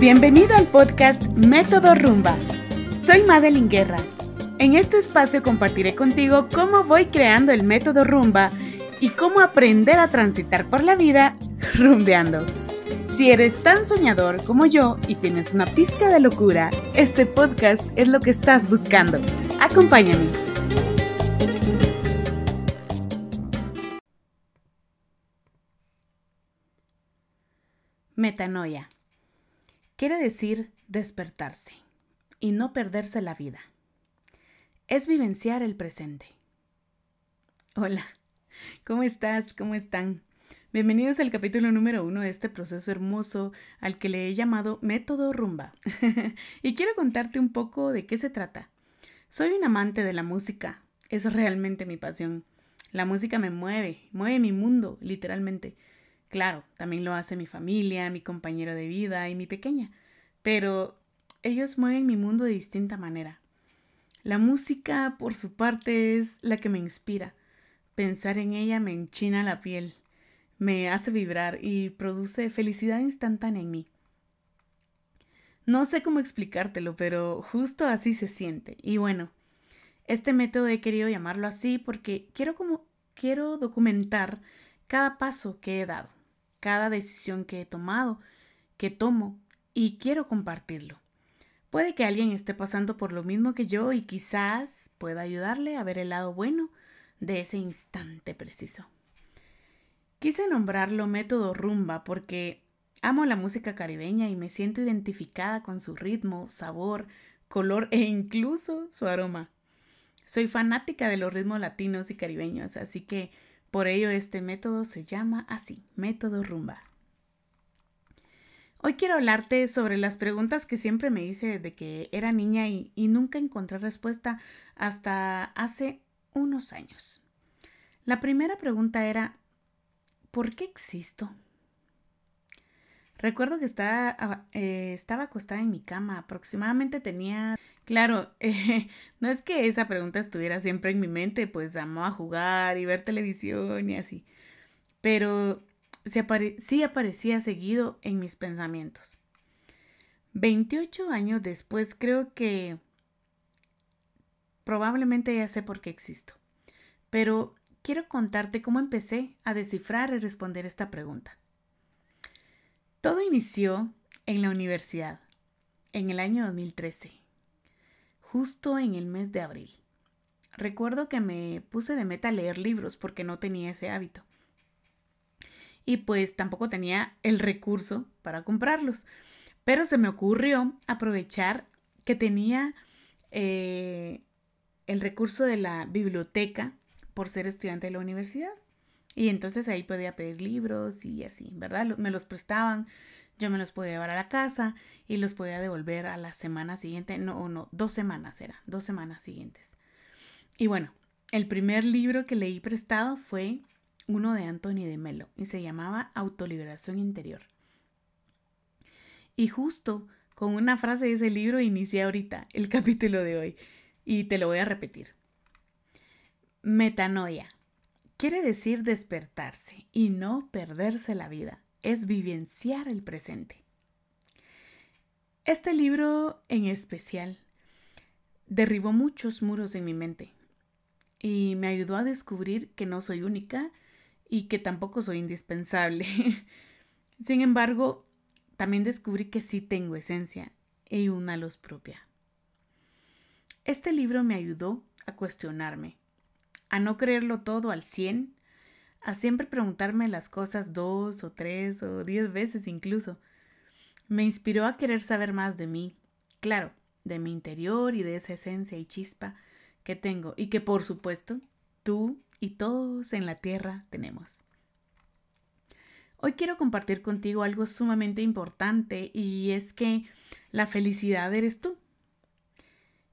Bienvenido al podcast Método Rumba. Soy Madeline Guerra. En este espacio compartiré contigo cómo voy creando el método Rumba y cómo aprender a transitar por la vida rumbeando. Si eres tan soñador como yo y tienes una pizca de locura, este podcast es lo que estás buscando. Acompáñame. Metanoia. Quiere decir despertarse y no perderse la vida. Es vivenciar el presente. Hola, ¿cómo estás? ¿Cómo están? Bienvenidos al capítulo número uno de este proceso hermoso al que le he llamado Método Rumba. y quiero contarte un poco de qué se trata. Soy un amante de la música, es realmente mi pasión. La música me mueve, mueve mi mundo, literalmente. Claro, también lo hace mi familia, mi compañero de vida y mi pequeña, pero ellos mueven mi mundo de distinta manera. La música, por su parte, es la que me inspira. Pensar en ella me enchina la piel me hace vibrar y produce felicidad instantánea en mí. No sé cómo explicártelo, pero justo así se siente. Y bueno, este método he querido llamarlo así porque quiero como quiero documentar cada paso que he dado, cada decisión que he tomado, que tomo y quiero compartirlo. Puede que alguien esté pasando por lo mismo que yo y quizás pueda ayudarle a ver el lado bueno de ese instante preciso. Quise nombrarlo método rumba porque amo la música caribeña y me siento identificada con su ritmo, sabor, color e incluso su aroma. Soy fanática de los ritmos latinos y caribeños, así que por ello este método se llama así, método rumba. Hoy quiero hablarte sobre las preguntas que siempre me hice desde que era niña y, nunca encontré respuesta hasta hace unos años. La primera pregunta era, ¿por qué existo? Recuerdo que estaba, eh, estaba acostada en mi cama, aproximadamente tenía... Claro, eh, no es que esa pregunta estuviera siempre en mi mente, pues a jugar y ver televisión y así, pero sí aparecía seguido en mis pensamientos. 28 años después creo que probablemente ya sé por qué existo, pero quiero contarte cómo empecé a descifrar y responder esta pregunta. Todo inició en la universidad, en el año 2013, justo en el mes de abril. Recuerdo que me puse de meta leer libros porque no tenía ese hábito. Y pues tampoco tenía el recurso para comprarlos. Pero se me ocurrió aprovechar que tenía eh, el recurso de la biblioteca por ser estudiante de la universidad. Y entonces ahí podía pedir libros y así, ¿verdad? Me los prestaban, yo me los podía llevar a la casa y los podía devolver a la semana siguiente, no, no, dos semanas era, dos semanas siguientes. Y bueno, el primer libro que leí prestado fue uno de Anthony de Melo y se llamaba Autoliberación Interior. Y justo con una frase de ese libro inicié ahorita el capítulo de hoy y te lo voy a repetir. Metanoia. Quiere decir despertarse y no perderse la vida. Es vivenciar el presente. Este libro en especial derribó muchos muros en mi mente y me ayudó a descubrir que no soy única y que tampoco soy indispensable. Sin embargo, también descubrí que sí tengo esencia y una luz propia. Este libro me ayudó a cuestionarme a no creerlo todo al 100, a siempre preguntarme las cosas dos o tres o diez veces incluso. Me inspiró a querer saber más de mí, claro, de mi interior y de esa esencia y chispa que tengo y que por supuesto tú y todos en la tierra tenemos. Hoy quiero compartir contigo algo sumamente importante y es que la felicidad eres tú.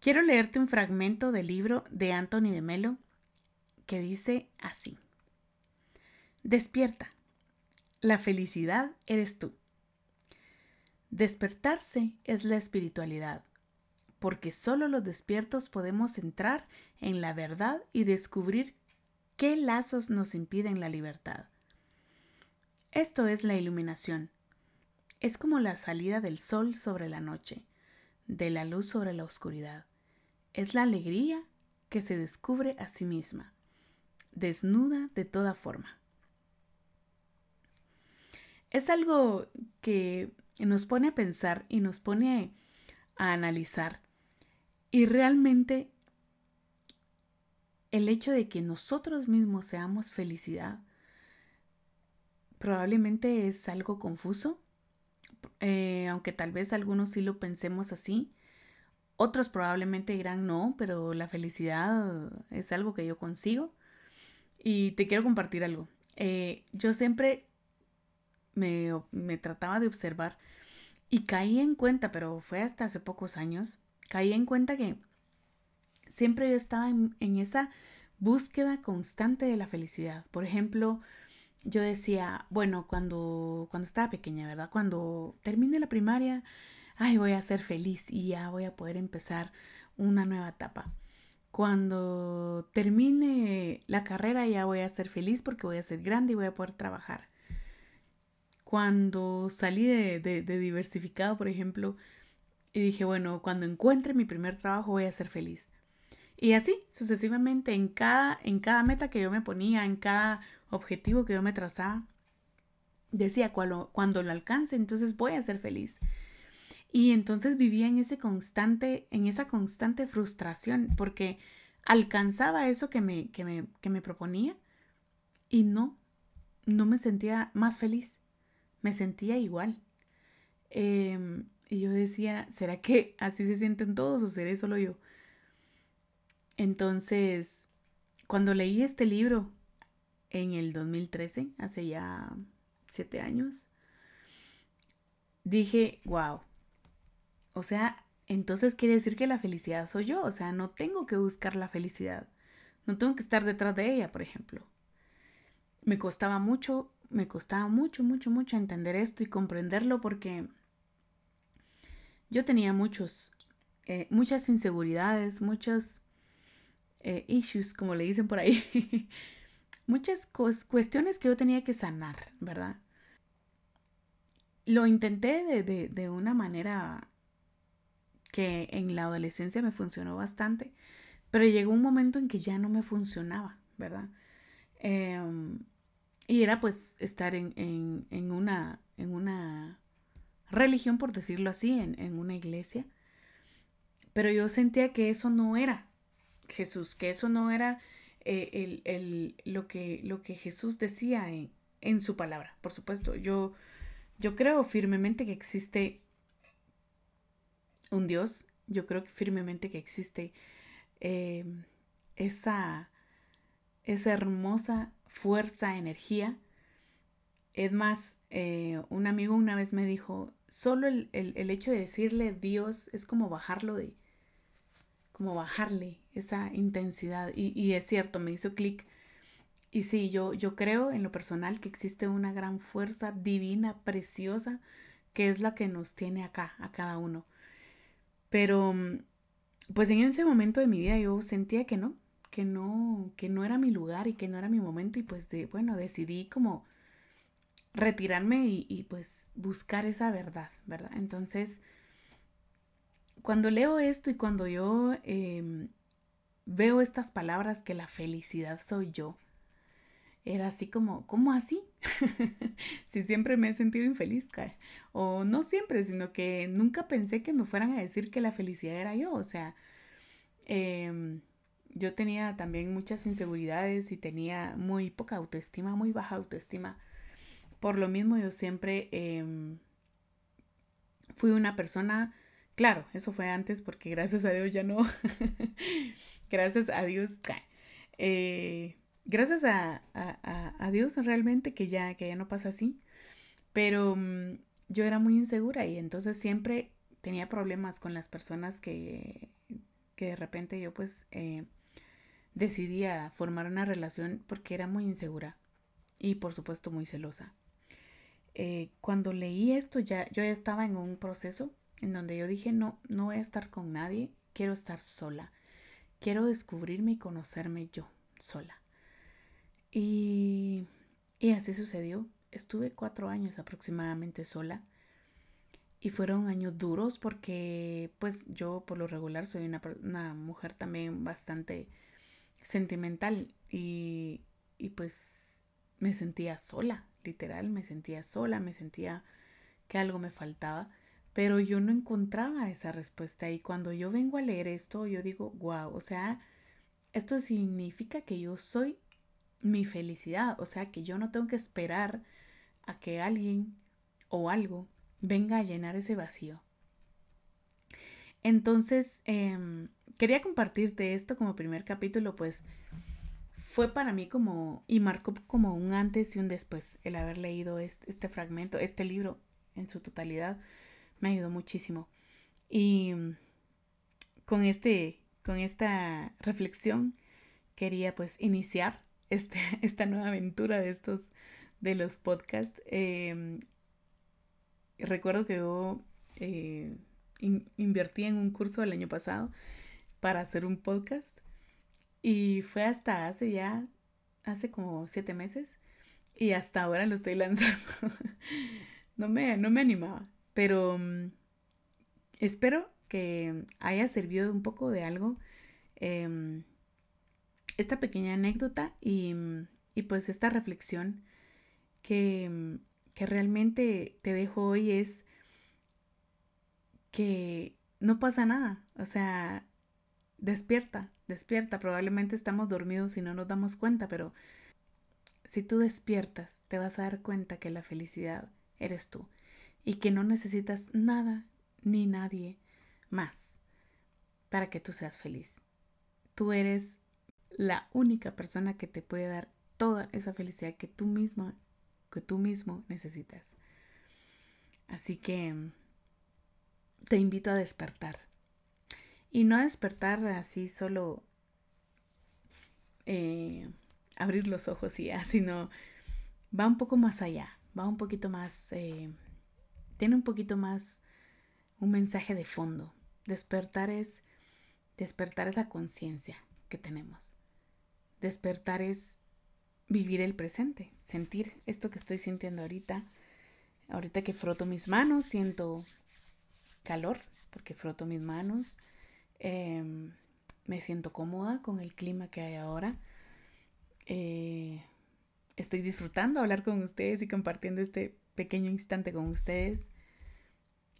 Quiero leerte un fragmento del libro de Anthony de Melo que dice así. Despierta. La felicidad eres tú. Despertarse es la espiritualidad, porque solo los despiertos podemos entrar en la verdad y descubrir qué lazos nos impiden la libertad. Esto es la iluminación. Es como la salida del sol sobre la noche, de la luz sobre la oscuridad. Es la alegría que se descubre a sí misma, desnuda de toda forma. Es algo que nos pone a pensar y nos pone a analizar. Y realmente el hecho de que nosotros mismos seamos felicidad probablemente es algo confuso, eh, aunque tal vez algunos sí lo pensemos así. Otros probablemente dirán no, pero la felicidad es algo que yo consigo. Y te quiero compartir algo. Eh, yo siempre me, trataba de observar y caí en cuenta, pero fue hasta hace pocos años, caí en cuenta que siempre yo estaba en, esa búsqueda constante de la felicidad. Por ejemplo, yo decía, bueno, cuando, cuando estaba pequeña, ¿verdad? Cuando termine la primaria, ay, voy a ser feliz y ya voy a poder empezar una nueva etapa. Cuando termine la carrera ya voy a ser feliz porque voy a ser grande y voy a poder trabajar. Cuando salí de, de diversificado, por ejemplo, y dije, bueno, cuando encuentre mi primer trabajo voy a ser feliz. Y así, sucesivamente, en cada, en cada meta que yo me ponía, en cada objetivo que yo me trazaba, decía, cuando, cuando lo alcance, entonces voy a ser feliz. Y entonces vivía en ese constante, en esa constante frustración, porque alcanzaba eso que me, que me, que me proponía y no, no me sentía más feliz, me sentía igual. Em, y yo decía, ¿será que así se sienten todos o seré solo yo? Entonces, cuando leí este libro en el 2013, hace ya siete años, dije, wow. O sea, entonces quiere decir que la felicidad soy yo. O sea, no tengo que buscar la felicidad. No tengo que estar detrás de ella, por ejemplo. Me costaba mucho, me costaba mucho, mucho, mucho entender esto y comprenderlo porque yo tenía muchos, eh, muchas inseguridades, muchos eh, issues, como le dicen por ahí, muchas cuestiones que yo tenía que sanar, ¿verdad? Lo intenté de, de, una manera que en la adolescencia me funcionó bastante, pero llegó un momento en que ya no me funcionaba, ¿verdad? Em, y era pues estar en, en, en, una, en una religión, por decirlo así, en, en una iglesia, pero yo sentía que eso no era Jesús, que eso no era eh, el, lo, que, lo que Jesús decía en, su palabra. Por supuesto, yo, yo creo firmemente que existe un Dios, yo creo firmemente que existe eh, esa, esa hermosa fuerza, energía. Es más, eh, un amigo una vez me dijo, solo el, el, hecho de decirle Dios es como bajarlo de, como bajarle esa intensidad. Y, es cierto, me hizo clic. Y sí, yo, yo creo en lo personal que existe una gran fuerza divina, preciosa, que es la que nos tiene acá, a cada uno. Pero, pues en ese momento de mi vida yo sentía que no, que no, que no era mi lugar y que no era mi momento. Y pues de, bueno, decidí como retirarme y, y pues buscar esa verdad, ¿verdad? Entonces, cuando leo esto y cuando yo em, veo estas palabras que la felicidad soy yo, era así como, ¿cómo así? si siempre me he sentido infeliz, o no siempre, sino que nunca pensé que me fueran a decir que la felicidad era yo, o sea, em, yo tenía también muchas inseguridades y tenía muy poca autoestima, muy baja autoestima. Por lo mismo yo siempre em, fui una persona Claro, eso fue antes porque gracias a Dios ya no. gracias a Dios. Eh, gracias a, a, Dios realmente que ya, que ya no pasa así. Pero mm, yo era muy insegura y entonces siempre tenía problemas con las personas que, que de repente yo pues eh, decidía formar una relación porque era muy insegura y por supuesto muy celosa. Eh, cuando leí esto ya yo ya estaba en un proceso en donde yo dije, no, no voy a estar con nadie, quiero estar sola, quiero descubrirme y conocerme yo sola. Y, y así sucedió. Estuve cuatro años aproximadamente sola. y fueron años duros porque pues yo por lo regular soy una, una mujer también bastante sentimental y, y pues me sentía sola, literal, me sentía sola, me sentía que algo me faltaba, pero yo no encontraba esa respuesta y cuando yo vengo a leer esto, yo digo, wow, o sea, esto significa que yo soy mi felicidad, o sea, que yo no tengo que esperar a que alguien o algo venga a llenar ese vacío. Entonces, em, quería compartirte esto como primer capítulo, pues fue para mí como, y marcó como un antes y un después, el haber leído este, este fragmento, este libro en su totalidad, me ayudó muchísimo. Y con, este, con esta reflexión quería pues iniciar este, esta nueva aventura de estos, de los podcasts. Em, recuerdo que yo eh, invertí en un curso el año pasado para hacer un podcast y fue hasta hace ya, hace como siete meses y hasta ahora lo estoy lanzando. no, me, no me animaba, pero mm, espero que haya servido un poco de algo em, esta pequeña anécdota y, mm, y pues esta reflexión que mm, que realmente te dejo hoy es que no pasa nada. O sea, despierta, despierta. Probablemente estamos dormidos y no nos damos cuenta, pero si tú despiertas, te vas a dar cuenta que la felicidad eres tú y que no necesitas nada ni nadie más para que tú seas feliz. Tú eres la única persona que te puede dar toda esa felicidad que tú misma que tú mismo necesitas. Así que te invito a despertar. Y no despertar así solo eh, abrir los ojos y ya, sino va un poco más allá, va un poquito más, eh, tiene un poquito más un mensaje de fondo. Despertar es despertar esa conciencia que tenemos. Despertar es vivir el presente, sentir esto que estoy sintiendo ahorita. Ahorita que froto mis manos, siento calor porque froto mis manos. Em, me siento cómoda con el clima que hay ahora. Eh, estoy disfrutando hablar con ustedes y compartiendo este pequeño instante con ustedes.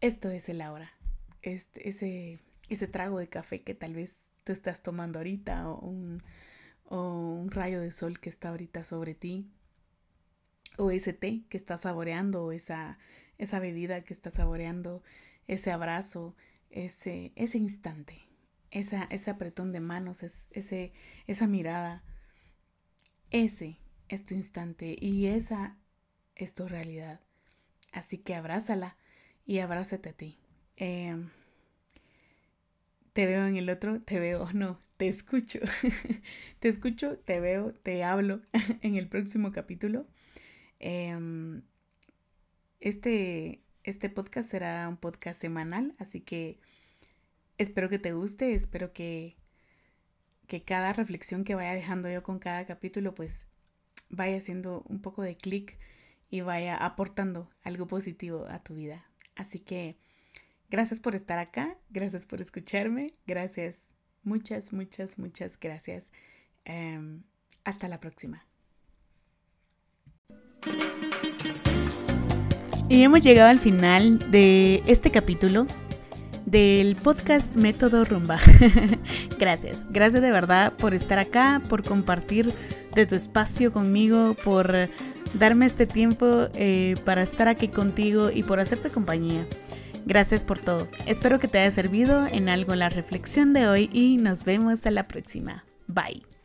Esto es el ahora. Este, ese, ese trago de café que tal vez tú estás tomando ahorita o un, o un rayo de sol que está ahorita sobre ti, o ese té que estás saboreando, o esa, esa bebida que estás saboreando, ese abrazo, ese, ese instante, esa, ese apretón de manos, ese, esa mirada, ese es tu instante y esa es tu realidad. Así que abrázala y abrázate a ti. Em, te veo en el otro, te veo, no, te escucho. te escucho, te veo, te hablo en el próximo capítulo. Em, este, este podcast será un podcast semanal, así que espero que te guste, espero que, que cada reflexión que vaya dejando yo con cada capítulo, pues vaya haciendo un poco de clic y vaya aportando algo positivo a tu vida. Así que Gracias por estar acá, gracias por escucharme, gracias, muchas, muchas, muchas gracias. Em, hasta la próxima. Y hemos llegado al final de este capítulo del podcast Método Rumba. gracias, gracias de verdad por estar acá, por compartir de tu espacio conmigo, por darme este tiempo eh, para estar aquí contigo y por hacerte compañía. Gracias por todo. Espero que te haya servido en algo la reflexión de hoy y nos vemos a la próxima. Bye.